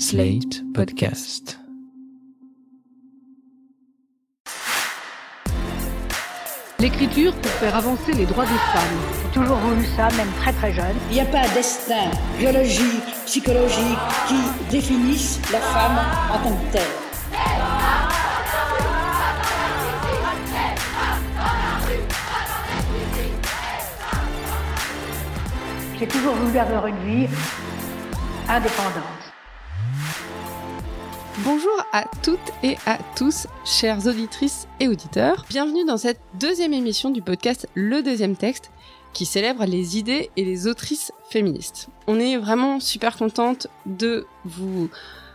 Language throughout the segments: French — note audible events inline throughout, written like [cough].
Slate Podcast. L'écriture pour faire avancer les droits des femmes. J'ai toujours voulu ça, même très très jeune. Il n'y a pas destin biologique, psychologique qui définisse la femme en tant que telle. J'ai toujours voulu avoir une vie indépendante. Bonjour à toutes et à tous, chères auditrices et auditeurs. Bienvenue dans cette deuxième émission du podcast Le deuxième texte qui célèbre les idées et les autrices féministes. On est vraiment super contente de vous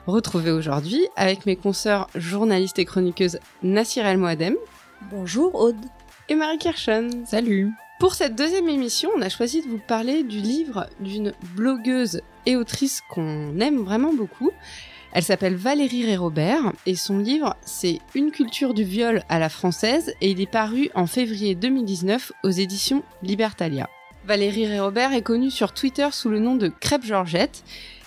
retrouver aujourd'hui avec mes consoeurs journalistes et chroniqueuses Nassir El Moadem. Bonjour Aude. Et Marie Kirchon. Salut. Pour cette deuxième émission, on a choisi de vous parler du livre d'une blogueuse et autrice qu'on aime vraiment beaucoup. Elle s'appelle Valérie Ré-Robert et son livre c'est Une culture du viol à la française et il est paru en février 2019 aux éditions Libertalia. Valérie Ré-Robert est connue sur Twitter sous le nom de Crêpe Georgette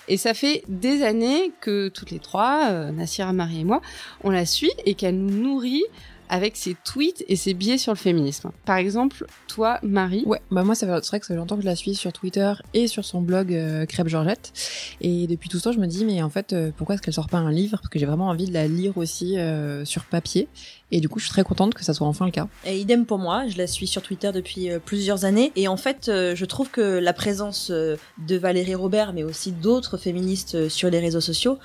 et ça fait des années que toutes les trois, euh, Nassira, Marie et moi, on la suit et qu'elle nous nourrit avec ses tweets et ses biais sur le féminisme. Par exemple, toi, Marie. Ouais, bah moi, c'est vrai que ça fait longtemps que je la suis sur Twitter et sur son blog euh, Crêpe Georgette. Et depuis tout ça, je me dis, mais en fait, euh, pourquoi est-ce qu'elle sort pas un livre? Parce que j'ai vraiment envie de la lire aussi euh, sur papier. Et du coup, je suis très contente que ça soit enfin le cas. Et idem pour moi, je la suis sur Twitter depuis euh, plusieurs années. Et en fait, euh, je trouve que la présence euh, de Valérie Robert, mais aussi d'autres féministes sur les réseaux sociaux,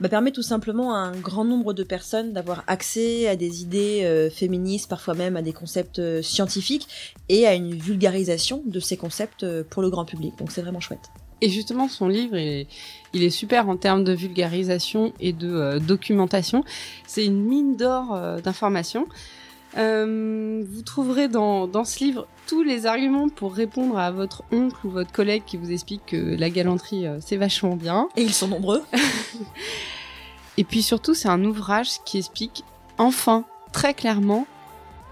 bah, permet tout simplement à un grand nombre de personnes d'avoir accès à des idées féministes, parfois même à des concepts scientifiques, et à une vulgarisation de ces concepts pour le grand public. Donc c'est vraiment chouette. Et justement, son livre, il est, il est super en termes de vulgarisation et de euh, documentation. C'est une mine d'or euh, d'informations. Euh, vous trouverez dans, dans ce livre tous les arguments pour répondre à votre oncle ou votre collègue qui vous explique que la galanterie, euh, c'est vachement bien. Et ils sont nombreux. [laughs] Et puis surtout, c'est un ouvrage qui explique enfin, très clairement,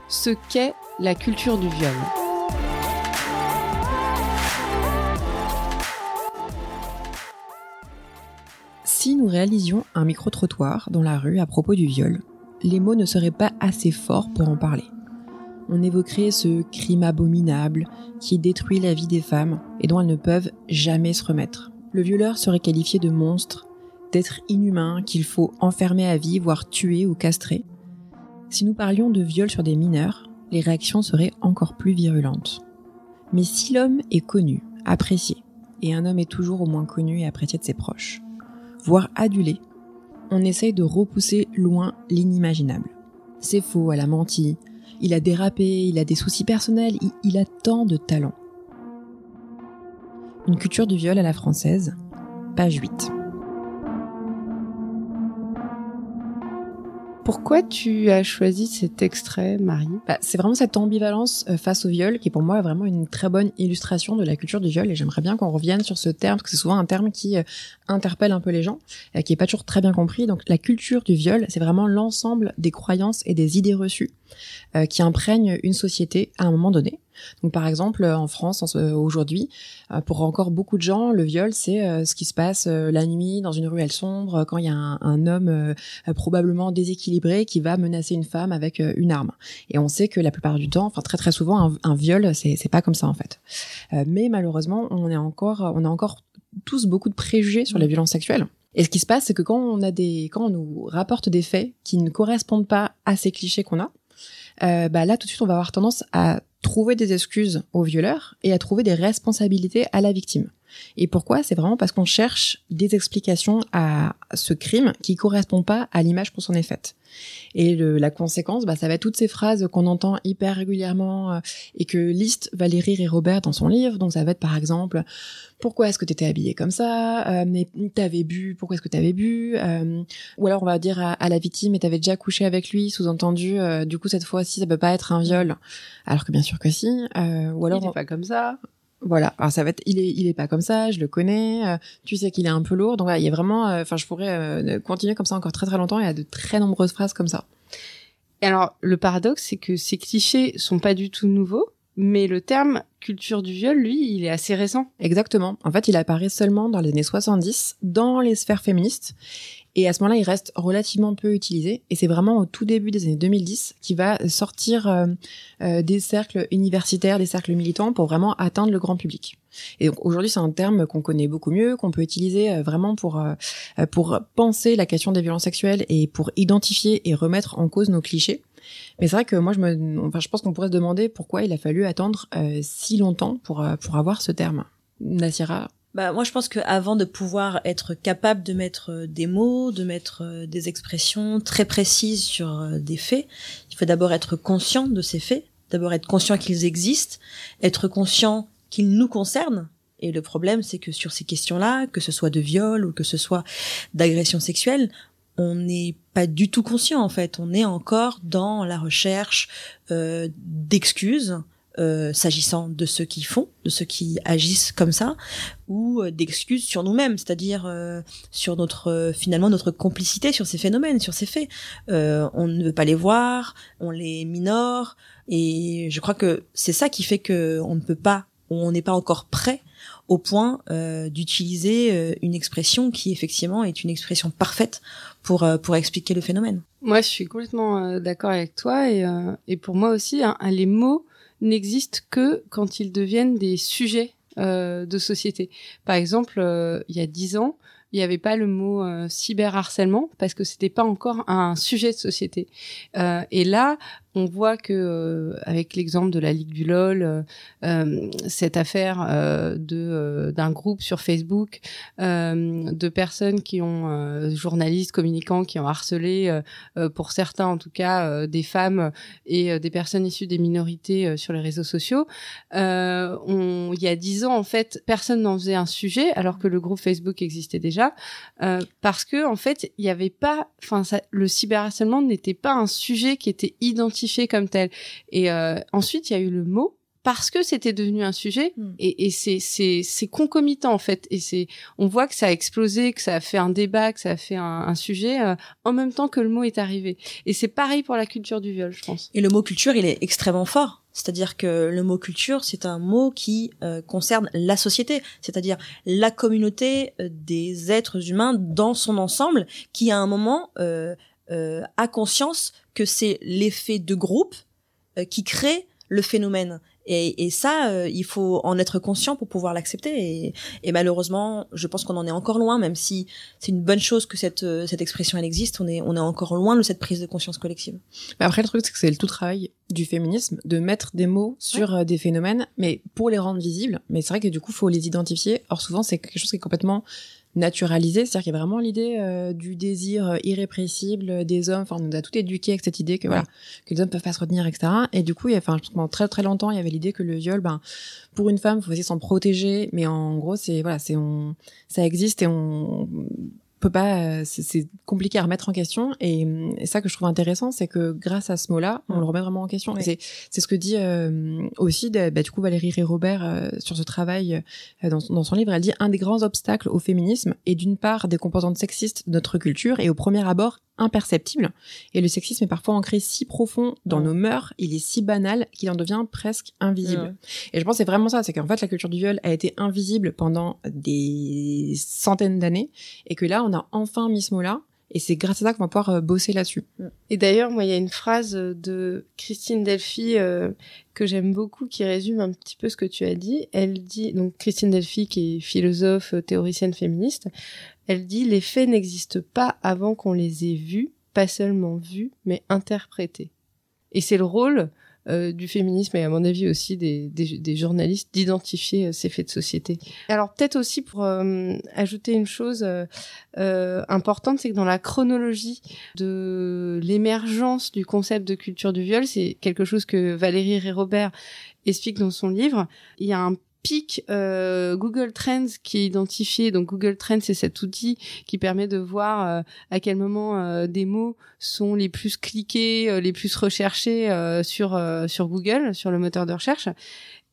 ce qu'est la culture du viol. Si nous réalisions un micro-trottoir dans la rue à propos du viol, les mots ne seraient pas assez forts pour en parler. On évoquerait ce crime abominable qui détruit la vie des femmes et dont elles ne peuvent jamais se remettre. Le violeur serait qualifié de monstre, d'être inhumain qu'il faut enfermer à vie, voire tuer ou castrer. Si nous parlions de viol sur des mineurs, les réactions seraient encore plus virulentes. Mais si l'homme est connu, apprécié, et un homme est toujours au moins connu et apprécié de ses proches, voire adulé, on essaye de repousser loin l'inimaginable. C'est faux, elle a menti, il a dérapé, il a des soucis personnels, il, a tant de talent. Une culture du viol à la française, page 8. Pourquoi tu as choisi cet extrait, Marie? Bah, c'est vraiment cette ambivalence euh, face au viol qui est pour moi vraiment une très bonne illustration de la culture du viol et j'aimerais bien qu'on revienne sur ce terme parce que c'est souvent un terme qui euh, interpelle un peu les gens, euh, qui est pas toujours très bien compris. Donc la culture du viol, c'est vraiment l'ensemble des croyances et des idées reçues qui imprègnent une société à un moment donné. Donc par exemple en France ce- aujourd'hui, euh, pour encore beaucoup de gens, le viol c'est euh, ce qui se passe euh, la nuit dans une ruelle sombre euh, quand il y a un, un homme euh, euh, probablement déséquilibré qui va menacer une femme avec euh, une arme. Et on sait que la plupart du temps, enfin très très souvent, un, un viol c'est pas comme ça en fait. Euh, mais malheureusement, on est encore on a encore tous beaucoup de préjugés sur les violences sexuelles. Et ce qui se passe, c'est que quand on a des, quand on nous rapporte des faits qui ne correspondent pas à ces clichés qu'on a, euh, bah là tout de suite on va avoir tendance à trouver des excuses au violeur et à trouver des responsabilités à la victime. Et pourquoi? C'est vraiment parce qu'on cherche des explications à ce crime qui correspond pas à l'image qu'on s'en est faite. Et le- la conséquence, bah, ça va être toutes ces phrases qu'on entend hyper régulièrement euh, et que liste Valérie et Robert dans son livre. Donc ça va être par exemple pourquoi est-ce que tu étais habillée comme ça? Euh, Mais t'avais bu Pourquoi est-ce que t'avais bu? Euh, Ou alors on va dire à, à la victime, mais t'avais déjà couché avec lui, sous-entendu. euh, du coup cette fois-ci, ça peut pas être un viol, alors que bien sûr que si. Euh, ou alors Il est pas comme ça. Voilà, alors ça va être, il est, il est pas comme ça, je le connais, euh, tu sais qu'il est un peu lourd, donc voilà, il y a vraiment, euh, enfin, je pourrais euh, continuer comme ça encore très très longtemps, il y a de très nombreuses phrases comme ça. Et alors, le paradoxe, c'est que ces clichés sont pas du tout nouveaux. Mais le terme culture du viol, lui, il est assez récent. Exactement. En fait, il apparaît seulement dans les années 70 dans les sphères féministes. Et à ce moment-là, il reste relativement peu utilisé. Et c'est vraiment au tout début des années 2010 qu'il va sortir euh, euh, des cercles universitaires, des cercles militants pour vraiment atteindre le grand public. Et donc aujourd'hui, c'est un terme qu'on connaît beaucoup mieux, qu'on peut utiliser euh, vraiment pour pour penser la question des violences sexuelles et pour identifier et remettre en cause nos clichés. Mais c'est vrai que moi, je me, enfin, je pense qu'on pourrait se demander pourquoi il a fallu attendre si longtemps pour pour avoir ce terme. Nassira, bah, moi, je pense qu'avant de pouvoir être capable de mettre euh, des mots, de mettre euh, des expressions très précises sur euh, des faits, il faut d'abord être conscient de ces faits, d'abord être conscient qu'ils existent, être conscient qu'ils nous concernent. Et le problème, c'est que sur ces questions-là, que ce soit de viol ou que ce soit d'agression sexuelle, on n'est pas du tout conscient en fait. On est encore dans la recherche euh, d'excuses, euh, s'agissant de ceux qui font, de ceux qui agissent comme ça, ou euh, d'excuses sur nous-mêmes, c'est-à-dire euh, sur notre finalement notre complicité sur ces phénomènes, sur ces faits. on ne veut pas les voir, on les minore, et je crois que c'est ça qui fait que on ne peut pas, on n'est pas encore prêt au point d'utiliser une expression qui effectivement est une expression parfaite pour pour expliquer le phénomène. Moi, je suis complètement d'accord avec toi et, et pour moi aussi, hein, les mots n'existent que quand ils deviennent des sujets euh, de société. Par exemple, euh, il y a dix ans, il n'y avait pas le mot euh, cyberharcèlement parce que c'était pas encore un sujet de société. Et là, on voit que euh, avec l'exemple de la Ligue du LOL, euh, euh cette affaire euh, de d'un groupe sur Facebook de personnes qui ont journalistes, communicants qui ont harcelé, pour certains en tout cas, des femmes et des personnes issues des minorités sur les réseaux sociaux. on, il y a dix ans en fait, personne n'en faisait un sujet alors que le groupe Facebook existait déjà, parce que en fait, il n'y avait pas, enfin, le cyberharcèlement n'était pas un sujet qui était identifié comme tel. Et euh, ensuite, il y a eu le mot parce que c'était devenu un sujet. Hmm. et, et c'est c'est c'est concomitant en fait. Et c'est on voit que ça a explosé que ça a fait un débat que ça a fait un, sujet euh, en même temps que le mot est arrivé. Et c'est pareil pour la culture du viol je pense. Et le mot culture il est extrêmement fort. C'est-à-dire que le mot culture, c'est un mot qui euh, concerne la société, c'est-à-dire la communauté des êtres humains dans son ensemble, qui à un moment euh, euh, a conscience que c'est l'effet de groupe euh, qui crée le phénomène. Et, et ça, euh, il faut en être conscient pour pouvoir l'accepter. Et, et, malheureusement, je pense qu'on en est encore loin, même si c'est une bonne chose que cette, cette expression elle existe. On est, on est encore loin de cette prise de conscience collective. Mais après, le truc, c'est que c'est le tout travail du féminisme de mettre des mots sur des phénomènes, mais pour les rendre visibles. Mais c'est vrai que du coup, faut les identifier. Or, souvent, c'est quelque chose qui est complètement naturalisé, c'est-à-dire qu'il y a vraiment l'idée euh, du désir euh, irrépressible des hommes. Enfin, on nous a tout éduqué avec cette idée que voilà, que les hommes peuvent pas se retenir, etc. Et du coup, il y a, enfin, pendant très très longtemps, il y avait l'idée que le viol, ben, pour une femme, il faut essayer de s'en protéger, mais en gros, c'est voilà, c'est on, ça existe et on peut pas, c'est compliqué à remettre en question. Et, et, ça que je trouve intéressant, c'est que grâce à ce mot-là, on le remet vraiment en question. C'est c'est ce que dit euh, aussi bah, du coup Valérie Ré Robert euh, sur ce travail euh, dans, dans, son livre. Elle dit un des grands obstacles au féminisme est d'une part des composantes sexistes de notre culture et au premier abord imperceptible. Et le sexisme est parfois ancré si profond dans nos mœurs, il est si banal qu'il en devient presque invisible. Et je pense que c'est vraiment ça, c'est qu'en fait la culture du viol a été invisible pendant des centaines d'années et que là on a enfin mis ce mot-là. Et c'est grâce à ça qu'on va pouvoir euh, bosser là-dessus. Et d'ailleurs, moi, il y a une phrase de Christine Delphi euh, que j'aime beaucoup qui résume un petit peu ce que tu as dit. Elle dit, donc Christine Delphi, qui est philosophe, théoricienne féministe, elle dit les faits n'existent pas avant qu'on les ait vus, pas seulement vus, mais interprétés. Et c'est le rôle euh, du féminisme et à mon avis aussi des, journalistes d'identifier euh, ces faits de société. Alors peut-être aussi pour euh, ajouter une chose importante, c'est que dans la chronologie de l'émergence du concept de culture du viol, c'est quelque chose que Valérie Ré Robert explique dans son livre. Il y a un pic euh, Google Trends qui est identifié. Donc Google Trends, c'est cet outil qui permet de voir euh, à quel moment euh, des mots sont les plus cliqués, les plus recherchés sur sur Google, sur le moteur de recherche.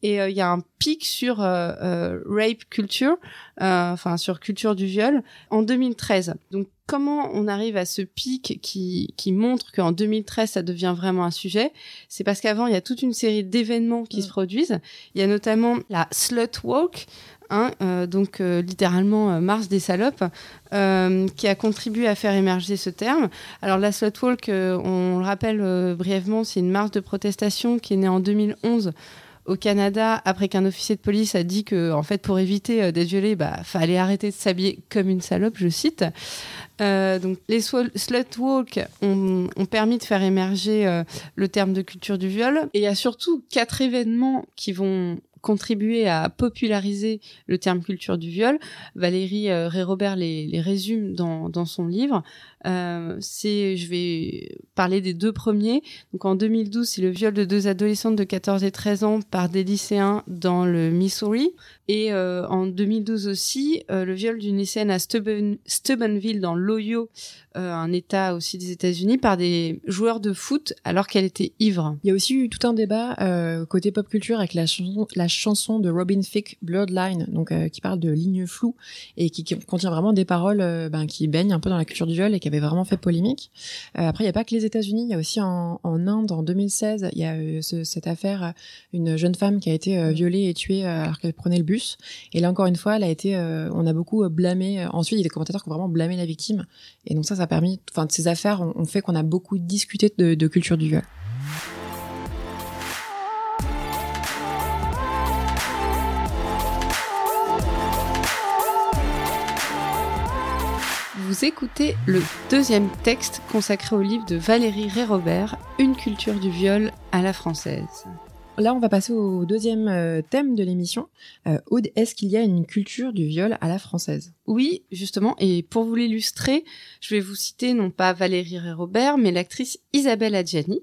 Et il y a un pic sur rape culture, enfin sur culture du viol en 2013. Donc comment on arrive à ce pic qui, qui montre qu'en 2013, ça devient vraiment un sujet C'est parce qu'avant, il y a toute une série d'événements qui se produisent. Il y a notamment la Slut Walk, Hein, euh, donc euh, littéralement euh, Mars des salopes, qui a contribué à faire émerger ce terme. Alors la Slut Walk, on le rappelle brièvement, c'est une marche de protestation qui est née en 2011 au Canada après qu'un officier de police a dit que en fait pour éviter d'être violé bah fallait arrêter de s'habiller comme une salope je cite. Donc les slut walk ont, ont, permis de faire émerger le terme de culture du viol. Et il y a surtout quatre événements qui vont contribué à populariser le terme culture du viol. Valérie euh, Ré-Robert les, résume dans, son livre. Euh, je vais parler des deux premiers. Donc en 2012, c'est le viol de deux adolescentes de 14 et 13 ans par des lycéens dans le Missouri. Et euh, en 2012 aussi, le viol d'une lycéenne à Steubenville dans l'Ohio, un État aussi des États-Unis, par des joueurs de foot alors qu'elle était ivre. Il y a aussi eu tout un débat côté pop culture avec la chanson, chanson de Robin Thicke, Bloodline, donc qui parle de lignes floues et qui, contient vraiment des paroles ben, qui baignent un peu dans la culture du viol et qui avait vraiment fait polémique. après, il n'y a pas que les États-Unis, il y a aussi en, Inde en 2016, il y a ce, cette affaire, une jeune femme qui a été violée et tuée alors qu'elle prenait le bus et là encore une fois, elle a été, euh, on a beaucoup euh, blâmé. Euh, ensuite, il y a des commentateurs qui ont vraiment blâmé la victime. Et donc ça, ça a permis, enfin, ces affaires ont, fait qu'on a beaucoup discuté de culture du viol. Vous écoutez le deuxième texte consacré au livre de Valérie Ré-Robert, Une culture du viol à la française. Là, on va passer au deuxième euh, thème de l'émission. Euh, Aude, est-ce qu'il y a une culture du viol à la française? Oui, justement. Et pour vous l'illustrer, je vais vous citer non pas Valérie Ré-Robert, mais l'actrice Isabelle Adjani.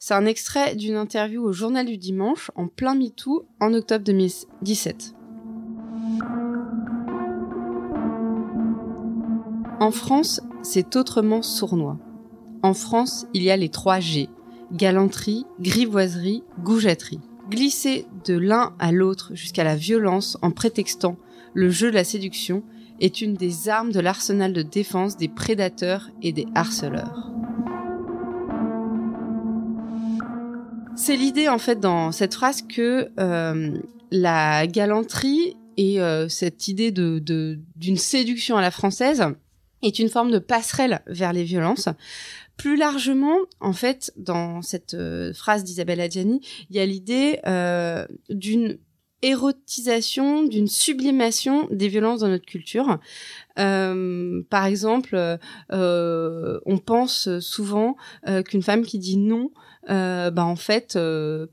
C'est un extrait d'une interview au Journal du Dimanche en plein MeToo en octobre 2017. En France, c'est autrement sournois. En France, il y a les trois G galanterie, grivoiserie, goujaterie. Glisser de l'un à l'autre jusqu'à la violence en prétextant le jeu de la séduction est une des armes de l'arsenal de défense des prédateurs et des harceleurs. C'est l'idée en fait dans cette phrase que euh, la galanterie et euh, cette idée de d'une séduction à la française est une forme de passerelle vers les violences. Plus largement, en fait, dans cette euh, phrase d'Isabelle Adjani, il y a l'idée euh, d'une érotisation, d'une sublimation des violences dans notre culture. Euh, par exemple, euh, on pense souvent euh, qu'une femme qui dit non, bah en fait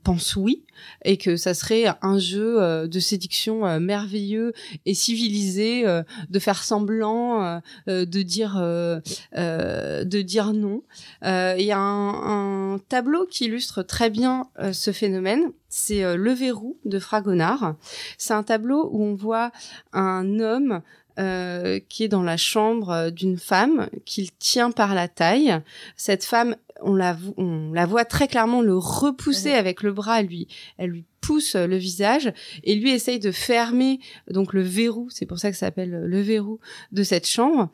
pense oui, et que ça serait un jeu de séduction merveilleux et civilisé de faire semblant de dire de dire non. Il y a un, tableau qui illustre très bien ce phénomène. C'est Le Verrou de Fragonard. C'est un tableau où on voit un homme euh, qui est dans la chambre euh, d'une femme qu'il tient par la taille. Cette femme, on la, on la voit très clairement le repousser avec le bras. Lui, elle lui pousse le visage et lui essaye de fermer donc le verrou. C'est pour ça que ça s'appelle le verrou de cette chambre.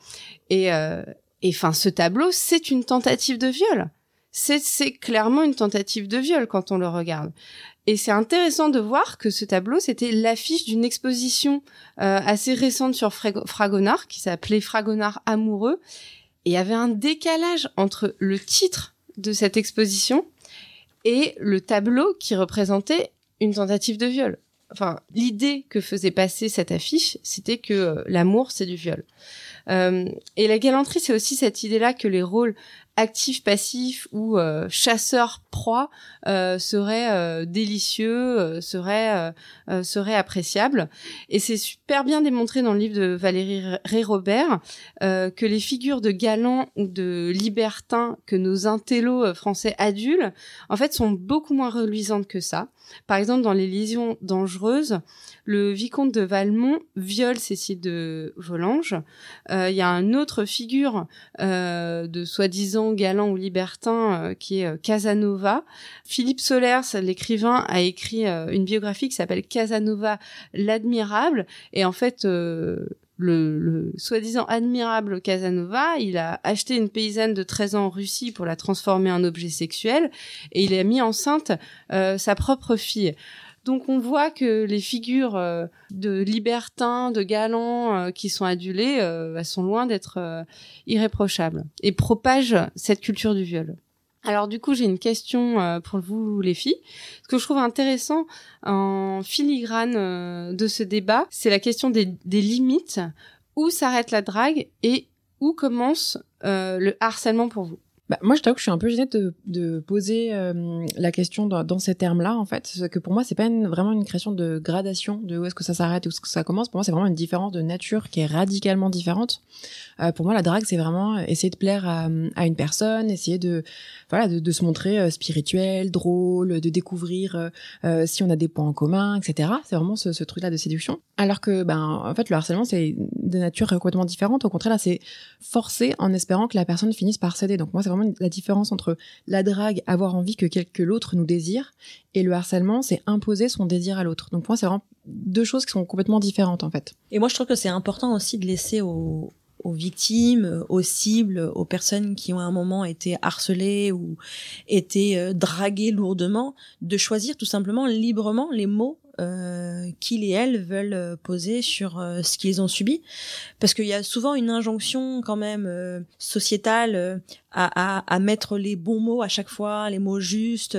Et euh, et enfin, ce tableau, c'est une tentative de viol. C'est clairement une tentative de viol quand on le regarde. Et c'est intéressant de voir que ce tableau, c'était l'affiche d'une exposition euh, assez récente sur Fragonard, qui s'appelait Fragonard amoureux. Et il y avait un décalage entre le titre de cette exposition et le tableau qui représentait une tentative de viol. Enfin, l'idée que faisait passer cette affiche, c'était que euh, l'amour, c'est du viol. Euh, et la galanterie, c'est aussi cette idée-là que les rôles actif passif ou euh, chasseur proie euh, serait euh, délicieux euh, serait serait appréciable et c'est super bien démontré dans le livre de Valérie Ré Robert que les figures de galants ou de libertins que nos intellos français adultes en fait sont beaucoup moins reluisantes que ça par exemple dans les lésions dangereuses le vicomte de Valmont viole Cécile de Volanges. Il y a une autre figure de soi-disant galant ou libertin euh, qui est euh, Casanova. Philippe Solers, l'écrivain, a écrit euh, une biographie qui s'appelle Casanova l'admirable et en fait le, le soi-disant admirable Casanova, il a acheté une paysanne de 13 ans en Russie pour la transformer en objet sexuel et il a mis enceinte euh, sa propre fille. Donc on voit que les figures euh, de libertins, de galants euh, qui sont adulés, euh, elles sont loin d'être euh, irréprochables et propagent cette culture du viol. Alors du coup, j'ai une question euh, pour vous les filles. Ce que je trouve intéressant en filigrane euh, de ce débat, c'est la question des, limites. Où s'arrête la drague et où commence euh, le harcèlement pour vous? Bah, moi, je t'avoue que je suis un peu gênée de, de poser euh, la question dans, dans ces termes-là, en fait. Parce que pour moi, c'est pas une- vraiment une création de gradation de où est-ce que ça s'arrête et où est-ce que ça commence. Pour moi, c'est vraiment une différence de nature qui est radicalement différente. Euh, pour moi, la drague, c'est vraiment essayer de plaire à, à une personne, essayer de, voilà, de, de se montrer euh, spirituel, drôle, de découvrir euh, euh, si on a des points en commun, etc. C'est vraiment ce, ce truc-là de séduction. Alors que, ben, en fait, le harcèlement, c'est de nature complètement différente. Au contraire, là, c'est forcer en espérant que la personne finisse par céder. Donc moi, c'est la différence entre la drague, avoir envie que, que l'autre nous désire, et le harcèlement, c'est imposer son désir à l'autre. Donc pour moi, c'est vraiment deux choses qui sont complètement différentes, en fait. Et moi, je trouve que c'est important aussi de laisser aux, aux victimes, aux cibles, aux personnes qui ont à un moment été harcelées ou été euh, draguées lourdement, de choisir tout simplement librement les mots euh, qu'ils et elles veulent euh, poser sur euh, ce qu'ils ont subi. Parce qu'il y a souvent une injonction quand même euh, sociétale euh, à, à, à mettre les bons mots à chaque fois, les mots justes.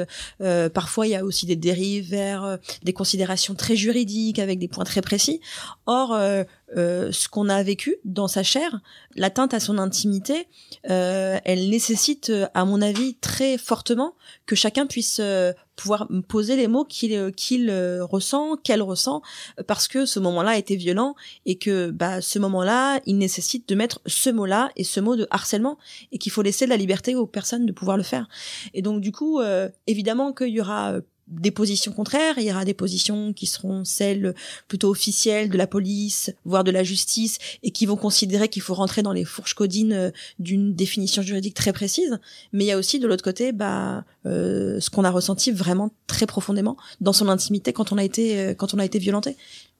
Parfois, il y a aussi des dérives vers des considérations très juridiques avec des points très précis. Or, euh, ce qu'on a vécu dans sa chair, l'atteinte à son intimité, euh, elle nécessite, à mon avis, très fortement que chacun puisse euh, pouvoir poser les mots qu'il euh, euh, ressent, qu'elle ressent, parce que ce moment-là été violent et que bah, ce moment-là, il nécessite de mettre ce mot-là et ce mot de harcèlement et qu'il faut laisser de la liberté aux personnes de pouvoir le faire. Et donc du coup, évidemment qu'il y aura des positions contraires, il y aura des positions qui seront celles plutôt officielles de la police, voire de la justice, et qui vont considérer qu'il faut rentrer dans les fourches codines euh, d'une définition juridique très précise. Mais il y a aussi de l'autre côté, bah, euh, ce qu'on a ressenti vraiment très profondément dans son intimité quand on a été, euh, quand on a été violenté.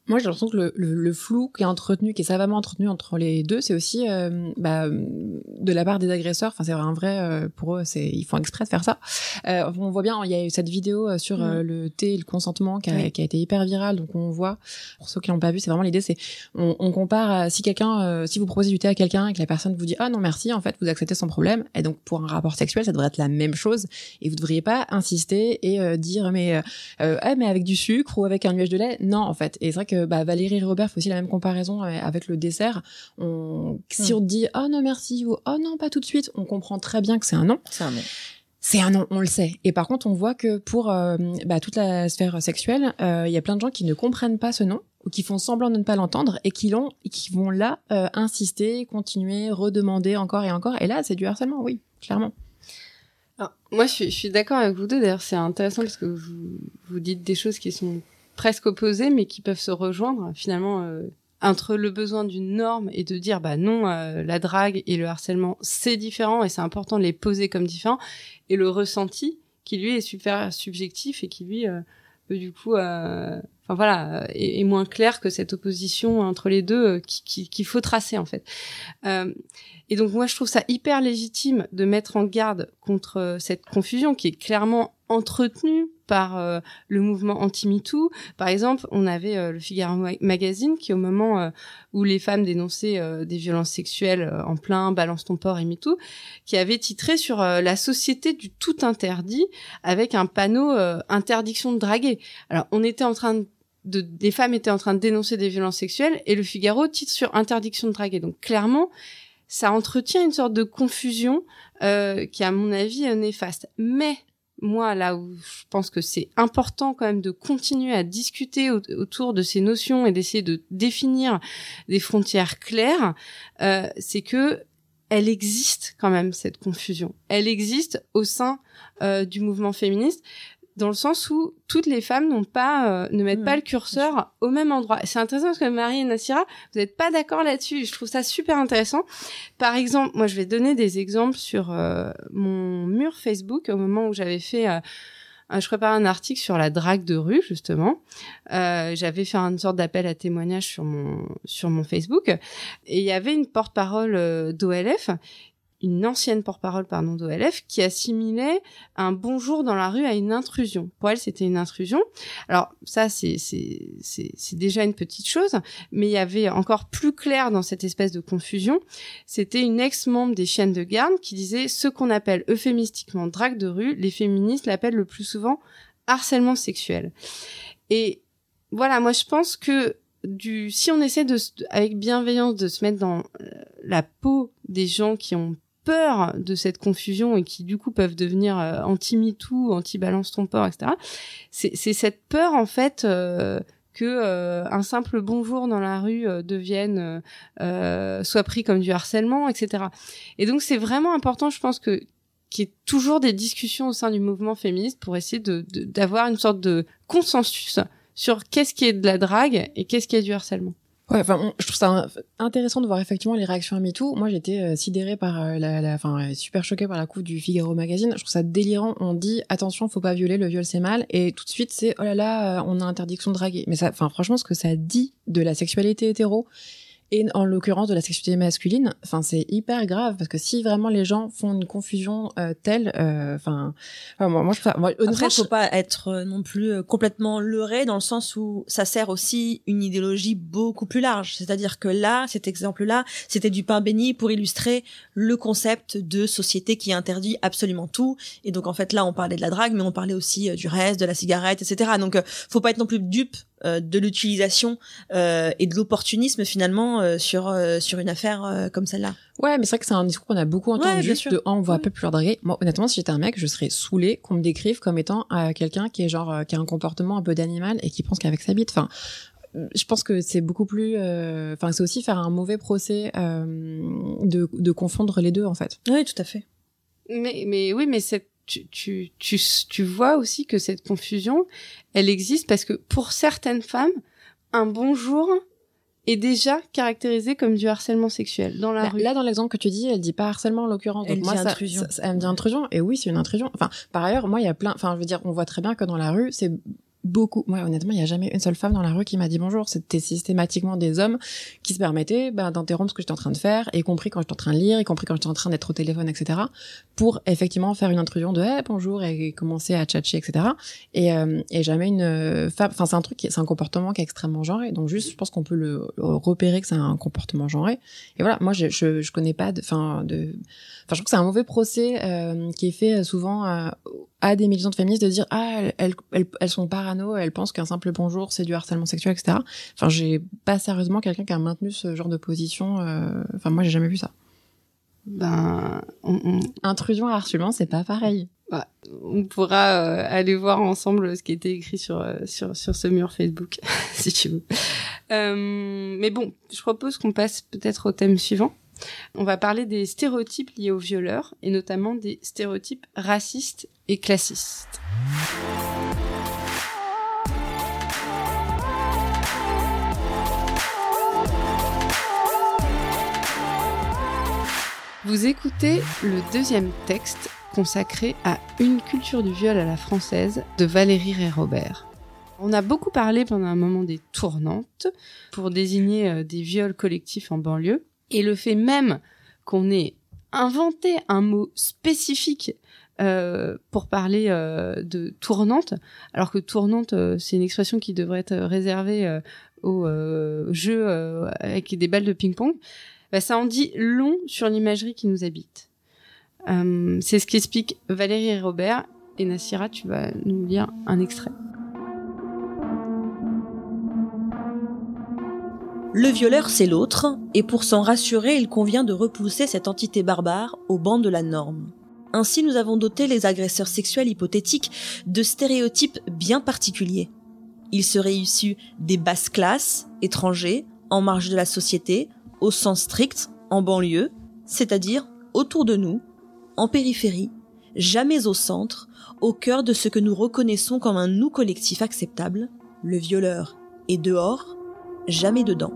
Moi, j'ai l'impression que le, le, le flou qui est entretenu, qui est savamment entretenu entre les deux, c'est aussi euh, bah, de la part des agresseurs. Enfin, c'est un vrai euh, pour eux, c'est ils font exprès de faire ça. Euh, on voit bien, il y a eu cette vidéo euh, sur euh, le thé et le consentement qui a, Oui. qui a été hyper virale. Donc on voit, pour ceux qui l'ont pas vu, c'est vraiment l'idée, c'est on, on compare à, si quelqu'un, si vous proposez du thé à quelqu'un et que la personne vous dit ah non merci, en fait vous acceptez sans problème. Et donc pour un rapport sexuel, ça devrait être la même chose. Et vous devriez pas insister et dire mais ah mais avec du sucre ou avec un nuage de lait non en fait et c'est vrai que bah, Valérie et Robert fait aussi la même comparaison euh, avec le dessert on si Mm. on te dit oh non merci ou oh non pas tout de suite on comprend très bien que c'est un non C'est un nom. c'est un non, on le sait. Et par contre, on voit que pour euh, bah, toute la sphère sexuelle, euh, il y a plein de gens qui ne comprennent pas ce nom ou qui font semblant de ne pas l'entendre et qui l'ont, et qui vont là euh, insister, continuer, redemander encore et encore. Et là, c'est du harcèlement, oui, clairement. Alors, moi, je suis, je suis d'accord avec vous deux. D'ailleurs, c'est intéressant parce que vous, vous dites des choses qui sont presque opposées, mais qui peuvent se rejoindre. Finalement, euh, entre le besoin d'une norme et de dire, bah non, euh, la drague et le harcèlement, c'est différent et c'est important de les poser comme différents, et le ressenti qui lui est super subjectif et qui lui euh, peut du coup, euh, enfin voilà, euh, est, moins clair que cette opposition entre les deux euh, qui- qui- qu'il faut tracer en fait. Et donc moi je trouve ça hyper légitime de mettre en garde contre cette confusion qui est clairement entretenue par euh, le mouvement anti-MeToo. Par exemple, on avait euh, le Figaro Ma- Magazine qui, au moment euh, où les femmes dénonçaient euh, des violences sexuelles euh, en plein Balance ton port et MeToo, qui avait titré sur la société du tout interdit avec un panneau interdiction de draguer. Alors, on était en train de de, des femmes étaient en train de dénoncer des violences sexuelles et le Figaro titre sur interdiction de draguer. Donc clairement, ça entretient une sorte de confusion euh, qui, à mon avis, est néfaste. Mais moi, là où je pense que c'est important quand même de continuer à discuter au- autour de ces notions et d'essayer de définir des frontières claires, euh, c'est que elle existe quand même cette confusion. Elle existe au sein euh, du mouvement féministe dans le sens où toutes les femmes n'ont pas euh, ne mettent Mmh, pas le curseur au même endroit. C'est intéressant parce que Marie et Nassira, vous n'êtes pas d'accord là-dessus. Je trouve ça super intéressant. Par exemple, moi je vais donner des exemples sur euh, mon mur Facebook au moment où j'avais fait euh, je préparais un article sur la drague de rue justement. J'avais fait une sorte d'appel à témoignage sur mon sur mon Facebook et il y avait une porte-parole d'OLF une ancienne porte-parole pardon d'OLF qui assimilait un bonjour dans la rue à une intrusion. Pour elle, c'était une intrusion. Alors ça, c'est c'est c'est déjà une petite chose, mais il y avait encore plus clair dans cette espèce de confusion. C'était une ex-membre des chaînes de garde qui disait ce qu'on appelle euphémistiquement drague de rue, les féministes l'appellent le plus souvent harcèlement sexuel. Et voilà, moi je pense que du si on essaie de avec bienveillance de se mettre dans euh, la peau des gens qui ont peur de cette confusion et qui du coup peuvent devenir euh, anti-MeToo, anti-balance ton port, etc. C'est cette peur en fait euh, que euh, un simple bonjour dans la rue devienne soit pris comme du harcèlement, etc. Et donc c'est vraiment important, je pense que qu'il y ait toujours des discussions au sein du mouvement féministe pour essayer de d'avoir une sorte de consensus sur qu'est-ce qui est de la drague et qu'est-ce qui est du harcèlement. Ouais, enfin, je trouve ça intéressant de voir effectivement les réactions à MeToo. Moi, j'étais euh, sidérée par euh, la, enfin, super choquée par la coupe du Figaro magazine. Je trouve ça délirant. On dit attention, faut pas violer, le viol c'est mal, et tout de suite c'est oh là là, euh, on a interdiction de draguer. Mais ça, enfin, franchement, ce que ça dit de la sexualité hétéro et en l'occurrence de la sexualité masculine, enfin c'est hyper grave parce que si vraiment les gens font une confusion euh, telle, euh, enfin, moi, moi, je, moi, Après, faut pas être euh, non plus complètement leurré dans le sens où ça sert aussi une idéologie beaucoup plus large. C'est-à-dire que là, cet exemple-là, c'était du pain béni pour illustrer le concept de société qui interdit absolument tout. Et donc en fait là, on parlait de la drague, mais on parlait aussi du reste, de la cigarette, etc. Donc faut pas être non plus dupe euh, de l'utilisation euh, et de l'opportunisme finalement euh, sur sur une affaire comme celle-là. Ouais, mais c'est vrai que c'est un discours qu'on a beaucoup entendu de oh, on voit peu plus leur draguer. Moi, honnêtement, si j'étais un mec, je serais saoulé qu'on me décrive comme étant quelqu'un qui est genre qui a un comportement un peu d'animal et qui pense qu'avec sa bite. Enfin, je pense que c'est beaucoup plus enfin c'est aussi faire un mauvais procès de de confondre les deux en fait. Oui, tout à fait. Mais mais oui, mais cette tu, tu, tu, tu vois aussi que cette confusion, elle existe parce que pour certaines femmes, un bonjour est déjà caractérisé comme du harcèlement sexuel dans la bah, rue. Là, dans l'exemple que tu dis, elle dit pas harcèlement en l'occurrence. Elle dit intrusion. elle me dit intrusion. Et oui, c'est une intrusion. Enfin, par ailleurs, moi, il y a plein. Enfin, je veux dire, on voit très bien que dans la rue, c'est beaucoup. Moi, honnêtement, il y a jamais une seule femme dans la rue qui m'a dit bonjour. C'était systématiquement des hommes qui se permettaient ben, d'interrompre ce que j'étais en train de faire, y compris quand j'étais en train de lire, y compris quand j'étais en train d'être au téléphone, etc., pour effectivement faire une intrusion de hey, bonjour et commencer à tchatcher, etc. Et, euh, et jamais une femme. Enfin, c'est un truc, c'est un comportement qui est extrêmement genré. Donc juste, je pense qu'on peut le, repérer que c'est un comportement genré. Et voilà, moi, je je, connais pas de. Enfin, de. Je trouve que c'est un mauvais procès euh, qui est fait souvent euh, à des militantes féministes de dire ah elles, elles, elles sont parano, elles pensent qu'un simple bonjour c'est du harcèlement sexuel, etc. Enfin, j'ai pas sérieusement quelqu'un qui a maintenu ce genre de position. Euh... Enfin, moi, j'ai jamais vu ça. Ben, intrusion à harcèlement, c'est pas pareil. Bah, on pourra euh, aller voir ensemble ce qui était écrit sur euh, sur sur ce mur Facebook, [laughs] si tu veux. Euh, mais bon, je propose qu'on passe peut-être au thème suivant. On va parler des stéréotypes liés aux violeurs, et notamment des stéréotypes racistes et classistes. Vous écoutez le deuxième texte consacré à Une culture du viol à la française de Valérie Ré Robert. On a beaucoup parlé pendant un moment des tournantes pour désigner euh, des viols collectifs en banlieue. Et le fait même qu'on ait inventé un mot spécifique euh, pour parler euh, de tournante, alors que tournante, euh, c'est une expression qui devrait être réservée aux jeux avec des balles de ping-pong, bah, ça en dit long sur l'imagerie qui nous habite. c'est ce qu'explique Valérie et Robert, et Nassira, tu vas nous lire un extrait. Le violeur, c'est l'autre, et pour s'en rassurer, il convient de repousser cette entité barbare au banc de la norme. Ainsi, nous avons doté les agresseurs sexuels hypothétiques de stéréotypes bien particuliers. Ils seraient issus des basses classes, étrangers, en marge de la société, au sens strict, en banlieue, c'est-à-dire autour de nous, en périphérie, jamais au centre, au cœur de ce que nous reconnaissons comme un nous collectif acceptable, le violeur est dehors, jamais dedans.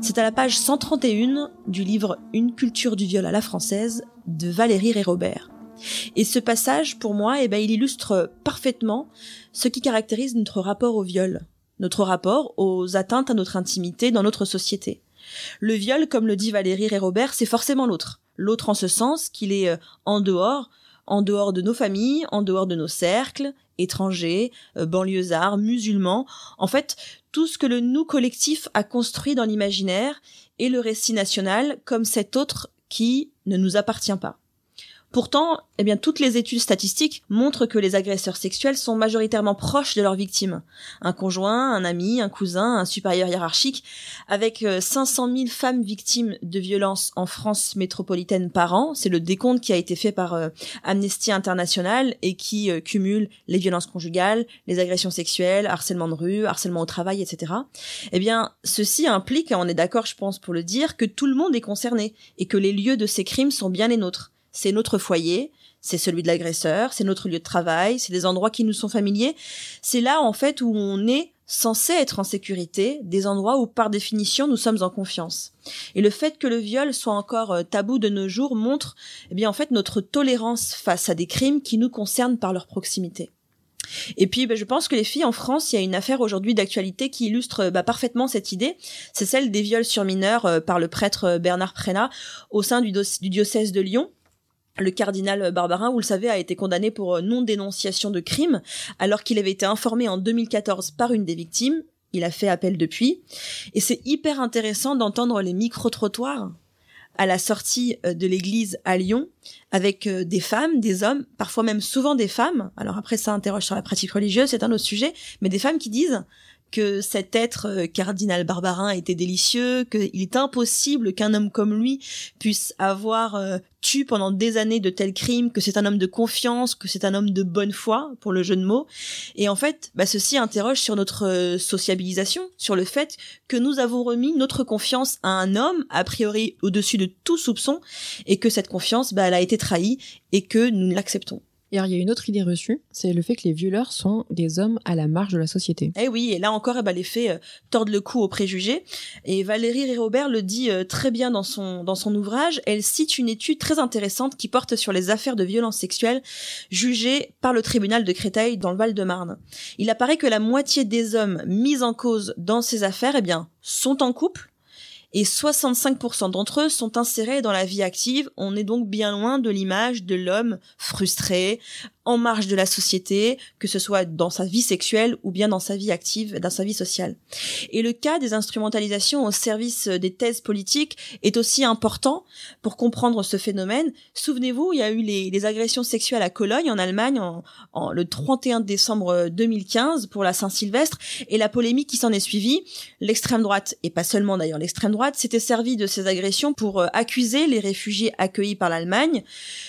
C'est à la page 131 du livre Une culture du viol à la française de Valérie Rérobert. Et ce passage, pour moi, eh ben, il illustre parfaitement ce qui caractérise notre rapport au viol, notre rapport aux atteintes à notre intimité dans notre société. Le viol, comme le dit Valérie Rérobert, c'est forcément l'autre. L'autre en ce sens qu'il est euh, en dehors, en dehors de nos familles, en dehors de nos cercles, étrangers, euh, banlieusards, musulmans, en fait, tout ce que le nous collectif a construit dans l'imaginaire et le récit national comme cet autre qui ne nous appartient pas. Pourtant, eh bien, toutes les études statistiques montrent que les agresseurs sexuels sont majoritairement proches de leurs victimes. Un conjoint, un ami, un cousin, un supérieur hiérarchique. Avec 500 euh, 000 femmes victimes de violences en France métropolitaine par an, c'est le décompte qui a été fait par euh, Amnesty International et qui euh, cumule les violences conjugales, les agressions sexuelles, harcèlement de rue, harcèlement au travail, etc. Eh bien, ceci implique, on est d'accord, je pense, pour le dire, que tout le monde est concerné et que les lieux de ces crimes sont bien les nôtres c'est notre foyer, c'est celui de l'agresseur, c'est notre lieu de travail, c'est des endroits qui nous sont familiers. C'est là en fait où on est censé être en sécurité, des endroits où par définition nous sommes en confiance. Et le fait que le viol soit encore euh, tabou de nos jours montre eh bien en fait notre tolérance face à des crimes qui nous concernent par leur proximité. Et puis, ben, je pense que les filles en France, il y a une affaire aujourd'hui d'actualité qui illustre bah, parfaitement cette idée. C'est celle des viols sur mineurs euh, par le prêtre euh, Bernard Prénat au sein du diocèse de Lyon. Le cardinal Barbarin, vous le savez, a été condamné pour euh, non-dénonciation de crime, alors qu'il avait été informé en 2014 par une des victimes. Il a fait appel depuis. Et c'est hyper intéressant d'entendre les micro-trottoirs à la sortie euh, de l'église à Lyon, avec euh, des femmes, des hommes, parfois même souvent des femmes. Alors après, ça interroge sur la pratique religieuse, c'est un autre sujet, mais des femmes qui disent que cet être euh, cardinal Barbarin était délicieux, qu'il est impossible qu'un homme comme lui puisse avoir euh, tué pendant des années de tels crimes, que c'est un homme de confiance, que c'est un homme de bonne foi, pour le jeu de mots. Et en fait, bah, ceci interroge sur notre euh, sociabilisation, sur le fait que nous avons remis notre confiance à un homme, a priori au-dessus de tout soupçon, et que cette confiance, bah, elle a été trahie, et que nous l'acceptons. Et alors, il y a une autre idée reçue, c'est le fait que les violeurs sont des hommes à la marge de la société. Eh oui, et là encore, eh ben, les faits euh, tordent le cou aux préjugés. Et Valérie Rérobert le dit euh, très bien dans son, dans son ouvrage. Elle cite une étude très intéressante qui porte sur les affaires de violences sexuelles jugées par le tribunal de Créteil dans le Val-de-Marne. Il apparaît que la moitié des hommes mis en cause dans ces affaires, eh bien, sont en couple et 65% d'entre eux sont insérés dans la vie active. On est donc bien loin de l'image de l'homme frustré, en marge de la société, que ce soit dans sa vie sexuelle ou bien dans sa vie active, dans sa vie sociale. Et le cas des instrumentalisations au service des thèses politiques est aussi important pour comprendre ce phénomène. Souvenez-vous, il y a eu les, agressions sexuelles à Cologne, en Allemagne, en, le 31 décembre 2015 pour la Saint-Sylvestre, et la polémique qui s'en est suivie. L'extrême droite, et pas seulement d'ailleurs l'extrême droite, s'était servi de ces agressions pour euh, accuser les réfugiés accueillis par l'Allemagne.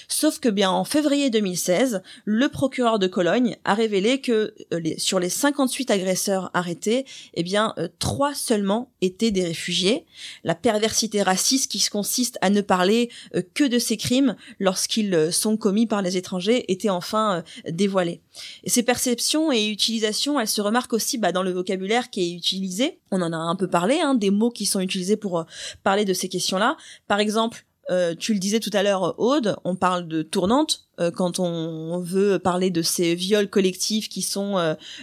Sauf que bien en février 2016, le procureur de Cologne a révélé que euh, sur les 58 agresseurs arrêtés, eh bien, euh, trois seulement étaient des réfugiés. La perversité raciste qui consiste à ne parler euh, que de ces crimes lorsqu'ils sont commis par les étrangers était enfin dévoilée. Et ces perceptions et utilisations, elles se remarquent aussi bah, dans le vocabulaire qui est utilisé. On en a un peu parlé, hein, des mots qui sont utilisés pour parler de ces questions-là. Par exemple, euh, tu le disais tout à l'heure, Aude, on parle de tournante euh, quand on veut parler de ces viols collectifs qui sont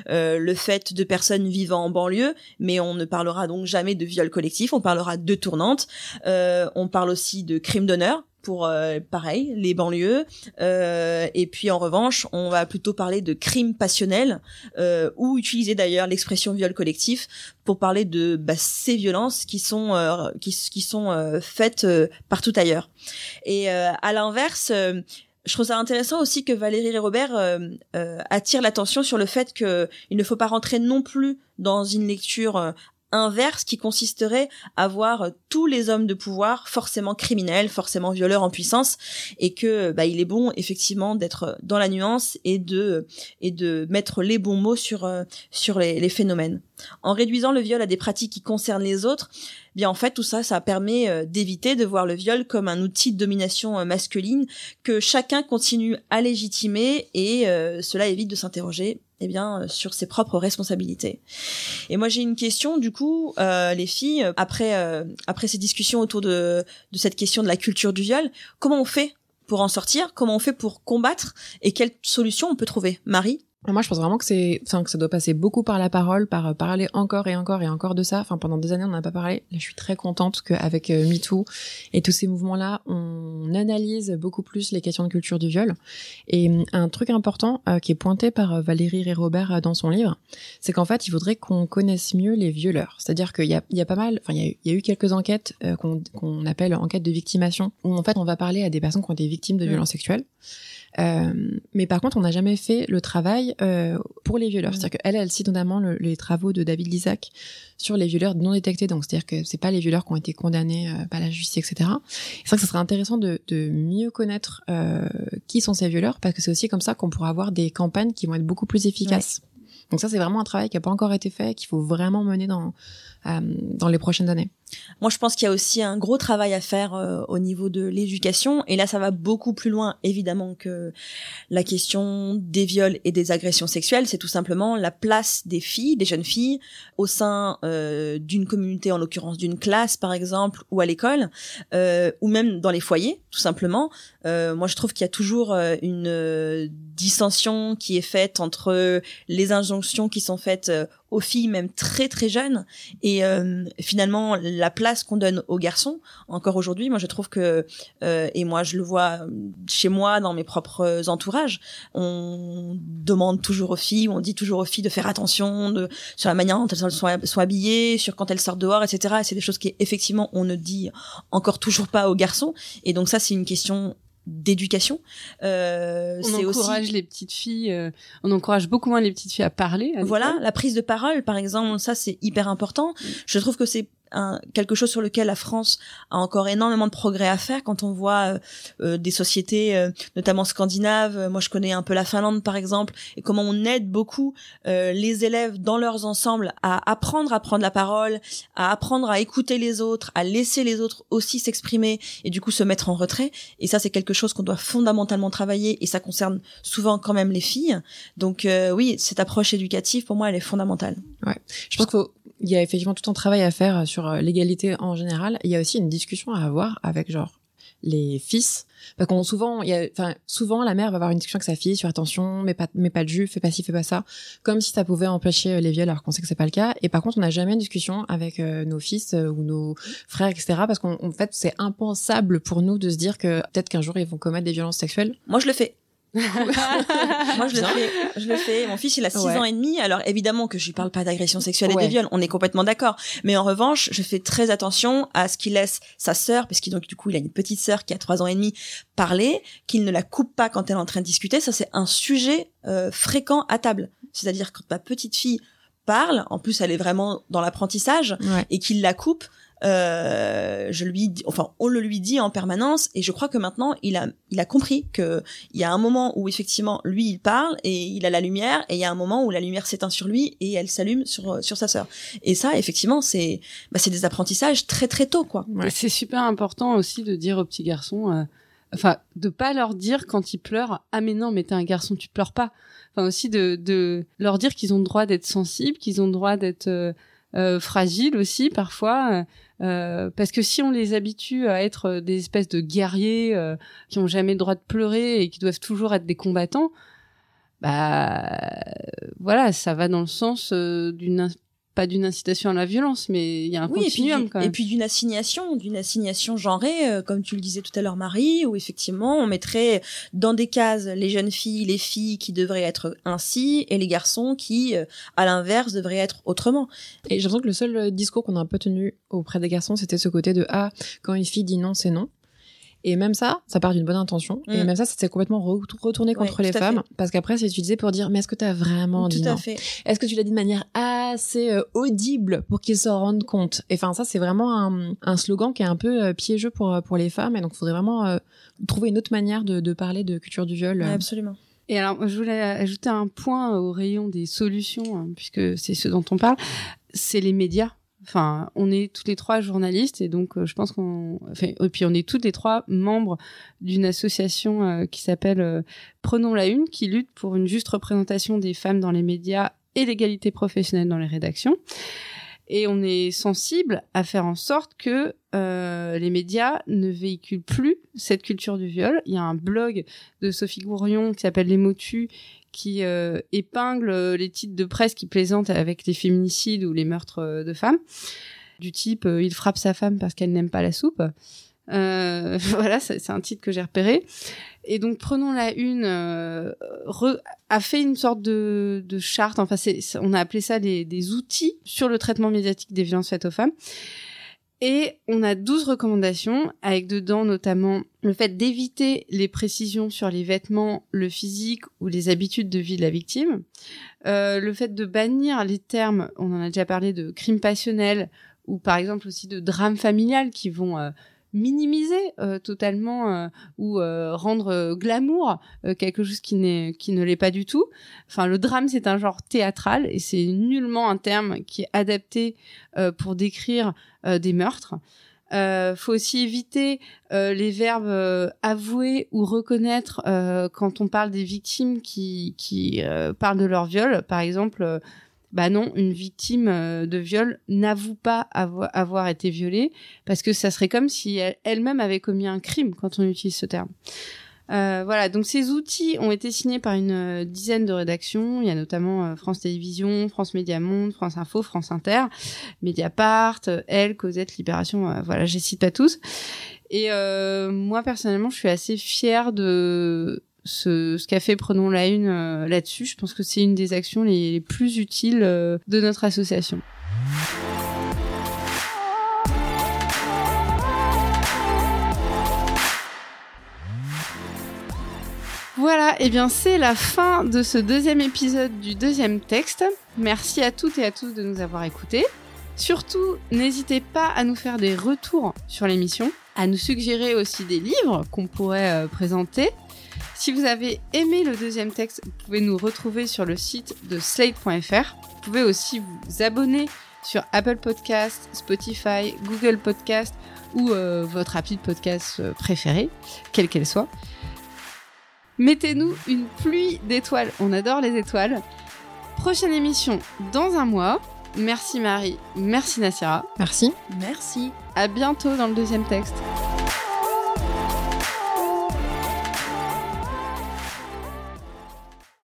euh, le fait de personnes vivant en banlieue, mais on ne parlera donc jamais de viol collectif, on parlera de tournante. on parle aussi de crime d'honneur, pour euh, pareil les banlieues. Euh, et puis en revanche on va plutôt parler de crimes passionnels euh, ou utiliser d'ailleurs l'expression viol collectif pour parler de bah, ces violences qui sont euh, qui, qui sont euh, faites partout ailleurs. Et à l'inverse je trouve ça intéressant aussi que Valérie Robert attire l'attention sur le fait que il ne faut pas rentrer non plus dans une lecture inverse qui consisterait à voir tous les hommes de pouvoir forcément criminels, forcément violeurs en puissance, et que bah, il est bon effectivement d'être dans la nuance et de et de mettre les bons mots sur euh, sur les, les, phénomènes. En réduisant le viol à des pratiques qui concernent les autres, eh bien en fait tout ça ça permet euh, d'éviter de voir le viol comme un outil de domination euh, masculine que chacun continue à légitimer et cela évite de s'interroger eh bien, sur ses propres responsabilités. Et moi, j'ai une question, du coup, euh, les filles, après euh, après ces discussions autour de de cette question de la culture du viol, comment on fait pour en sortir? Comment on fait pour combattre? Et quelles solutions on peut trouver? Marie? Moi, je pense vraiment que c'est, enfin, que ça doit passer beaucoup par la parole, par euh, parler encore et encore et encore de ça. Enfin, pendant des années, on n'a pas parlé. Là, je suis très contente qu'avec euh, MeToo et tous ces mouvements-là, on analyse beaucoup plus les questions de culture du viol. Et euh, un truc important qui est pointé par Valérie et Robert dans son livre, c'est qu'en fait, il faudrait qu'on connaisse mieux les violeurs. C'est-à-dire qu'il y a, il y a pas mal, enfin, il y a, y a eu quelques enquêtes qu'on, qu'on appelle enquêtes de victimation, où en fait, on va parler à des personnes qui ont été victimes de violences sexuelles. Euh, mais par contre, on n'a jamais fait le travail euh, pour les violeurs. C'est-à-dire qu'elle, elle cite notamment les travaux de David Lissac sur les violeurs non détectés. Donc, c'est-à-dire que c'est pas les violeurs qui ont été condamnés euh, par la justice, etc. C'est vrai que ce serait intéressant de, de mieux connaître euh, qui sont ces violeurs, parce que c'est aussi comme ça qu'on pourra avoir des campagnes qui vont être beaucoup plus efficaces. Donc ça, c'est vraiment un travail qui n'a pas encore été fait, qu'il faut vraiment mener dans euh, dans les prochaines années. Moi, je pense qu'il y a aussi un gros travail à faire euh, au niveau de l'éducation. Et là, ça va beaucoup plus loin, évidemment, que la question des viols et des agressions sexuelles. C'est tout simplement la place des filles, des jeunes filles, au sein euh, d'une communauté, en l'occurrence d'une classe, par exemple, ou à l'école, euh, ou même dans les foyers, tout simplement. Moi, je trouve qu'il y a toujours une dissension qui est faite entre les injonctions qui sont faites aux filles même très très jeunes. Et euh, finalement la place qu'on donne aux garçons encore aujourd'hui moi je trouve que euh, et moi je le vois chez moi dans mes propres entourages on demande toujours aux filles on dit toujours aux filles de faire attention de sur la manière dont elles sont, sont habillées sur quand elles sortent dehors etc et c'est des choses qui effectivement on ne dit encore toujours pas aux garçons. Et donc ça c'est une question d'éducation. Euh, on encourage aussi... les petites filles, euh, on encourage beaucoup moins les petites filles à parler. voilà, la prise de parole, par exemple, ça c'est hyper important. Mm. Je trouve que c'est un, quelque chose sur lequel la France a encore énormément de progrès à faire. Quand on voit euh, euh des sociétés euh, notamment scandinaves moi je connais un peu la Finlande par exemple et comment on aide beaucoup euh, les élèves dans leurs ensembles à apprendre à prendre la parole à apprendre à écouter les autres à laisser les autres aussi s'exprimer et du coup se mettre en retrait. Et ça c'est quelque chose qu'on doit fondamentalement travailler et ça concerne souvent quand même les filles. Donc oui cette approche éducative pour moi elle est fondamentale. Ouais. Je pense qu'il faut il y a effectivement tout un travail à faire sur euh, l'égalité en général. Il y a aussi une discussion à avoir avec genre les fils. Parce qu'on souvent il y a enfin souvent la mère va avoir une discussion avec sa fille sur attention mais pas mais pas de jus fais pas ci fais pas ça. Comme si ça pouvait empêcher euh, les viols alors qu'on sait que c'est pas le cas. Et par contre on n'a jamais une discussion avec euh, nos fils ou nos frères etc parce qu'en fait c'est impensable pour nous de se dire que peut-être qu'un jour ils vont commettre des violences sexuelles. Moi je le fais [laughs] Moi, je le fais. Je le fais. Mon fils, il a 6 ans et demi. Alors, évidemment que je lui parle pas d'agression sexuelle et de viol. On est complètement d'accord. Mais en revanche, je fais très attention à ce qu'il laisse sa sœur, parce qu'il donc, du coup, il a une petite sœur qui a 3 ans et demi, parler, qu'il ne la coupe pas quand elle est en train de discuter. Ça, c'est un sujet euh, fréquent à table. C'est-à-dire quand ma petite fille parle, en plus, elle est vraiment dans l'apprentissage, et qu'il la coupe, euh, je lui dis, enfin on le lui dit en permanence et je crois que maintenant il a il a compris que il y a un moment où effectivement lui il parle et il a la lumière et il y a un moment où la lumière s'éteint sur lui et elle s'allume sur sur sa sœur. Et ça effectivement c'est bah, c'est des apprentissages très très tôt quoi. C'est super important aussi de dire aux petits garçons euh, enfin de pas leur dire quand ils pleurent ah mais non mais t'es un garçon tu pleures pas enfin aussi de de leur dire qu'ils ont le droit d'être sensibles qu'ils ont le droit d'être euh, euh fragiles aussi parfois euh, parce que si on les habitue à être des espèces de guerriers euh, qui ont jamais le droit de pleurer et qui doivent toujours être des combattants, bah voilà, ça va dans le sens euh, d'une pas d'une incitation à la violence, mais il y a un continuum et puis, quand même. Et puis d'une assignation, d'une assignation genrée, euh, comme tu le disais tout à l'heure, Marie, où effectivement on mettrait dans des cases les jeunes filles, les filles qui devraient être ainsi, et les garçons qui, euh, à l'inverse, devraient être autrement. Et j'ai l'impression que le seul euh, discours qu'on a un peu tenu auprès des garçons, c'était ce côté de ah, quand une fille dit non, c'est non. Et même ça, ça part d'une bonne intention. Et mm. même ça, c'était complètement retourné contre les femmes. Parce qu'après, c'est utilisé pour dire, mais est-ce que tu as vraiment dit non Est-ce que tu l'as dit de manière assez euh, audible pour qu'ils s'en rendent compte? Et enfin, ça, c'est vraiment un, un, slogan qui est un peu euh, piégeux pour, euh, pour les femmes. Et donc, il faudrait vraiment trouver une autre manière de, de, parler de culture du viol. absolument. Et alors, je voulais ajouter un point au rayon des solutions, hein, puisque c'est ce dont on parle, c'est les médias Enfin, on est toutes les trois journalistes et donc euh, je pense qu'on, enfin, et puis on est toutes les trois membres d'une association euh, qui s'appelle euh, Prenons la Une, qui lutte pour une juste représentation des femmes dans les médias et l'égalité professionnelle dans les rédactions. Et on est sensible à faire en sorte que les médias ne véhiculent plus cette culture du viol. Il y a un blog de Sophie Gourion qui s'appelle Les Motus qui euh, épingle euh, les titres de presse qui plaisantent avec les féminicides ou les meurtres euh, de femmes, du type il frappe sa femme parce qu'elle n'aime pas la soupe. [laughs] voilà, c'est un titre que j'ai repéré. Et donc prenons la une a fait une sorte de, de charte. Enfin, on a appelé ça des, des outils sur le traitement médiatique des violences faites aux femmes. Et on a 12 recommandations, avec dedans notamment le fait d'éviter les précisions sur les vêtements, le physique ou les habitudes de vie de la victime, euh, le fait de bannir les termes, on en a déjà parlé, de crime passionnel ou par exemple aussi de drame familial qui vont euh, minimiser euh, totalement euh, ou euh, rendre glamour quelque chose qui n'est qui ne l'est pas du tout. Enfin, le drame c'est un genre théâtral et c'est nullement un terme qui est adapté pour décrire des meurtres. Euh, faut aussi éviter les verbes avouer ou reconnaître quand on parle des victimes qui, qui parlent de leur viol. Par exemple, bah non, une victime euh, de viol n'avoue pas avoir, été violée parce que ça serait comme si elle-même avait commis un crime quand on utilise ce terme. Euh, voilà, donc ces outils ont été signés par une euh, dizaine de rédactions. Il y a notamment France Télévisions, France Média Monde, France Info, France Inter, Mediapart, Elle, Cosette, Libération. voilà, je cite pas tous. Et moi personnellement, je suis assez fière de ce, ce qu'a fait Prenons la Une euh, là-dessus. Je pense que c'est une des actions les, plus utiles euh, de notre association. Voilà, et bien c'est la fin de ce deuxième épisode du deuxième texte. Merci à toutes et à tous de nous avoir écoutés. Surtout, n'hésitez pas à nous faire des retours sur l'émission, à nous suggérer aussi des livres qu'on pourrait euh, présenter si vous avez aimé le deuxième texte, vous pouvez nous retrouver sur le site de slate.fr. Vous pouvez aussi vous abonner sur Apple Podcast, Spotify, Google Podcast ou euh, votre appli de podcast euh, préférée, quelle qu'elle soit. Mettez-nous une pluie d'étoiles, on adore les étoiles. Prochaine émission dans un mois. Merci Marie, merci Nassira. Merci. Merci. À bientôt dans le deuxième texte.